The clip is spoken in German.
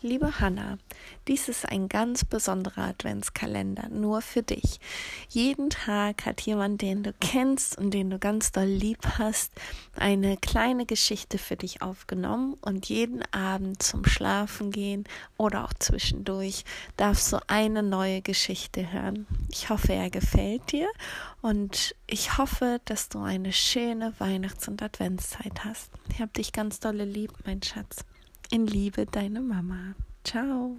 Liebe Hanna, dies ist ein ganz besonderer Adventskalender, nur für dich. Jeden Tag hat jemand, den du kennst und den du ganz doll lieb hast, eine kleine Geschichte für dich aufgenommen und jeden Abend zum Schlafen gehen oder auch zwischendurch darfst du eine neue Geschichte hören. Ich hoffe, er gefällt dir und ich hoffe, dass du eine schöne Weihnachts- und Adventszeit hast. Ich hab dich ganz dolle lieb, mein Schatz. In Liebe, deine Mama. Ciao.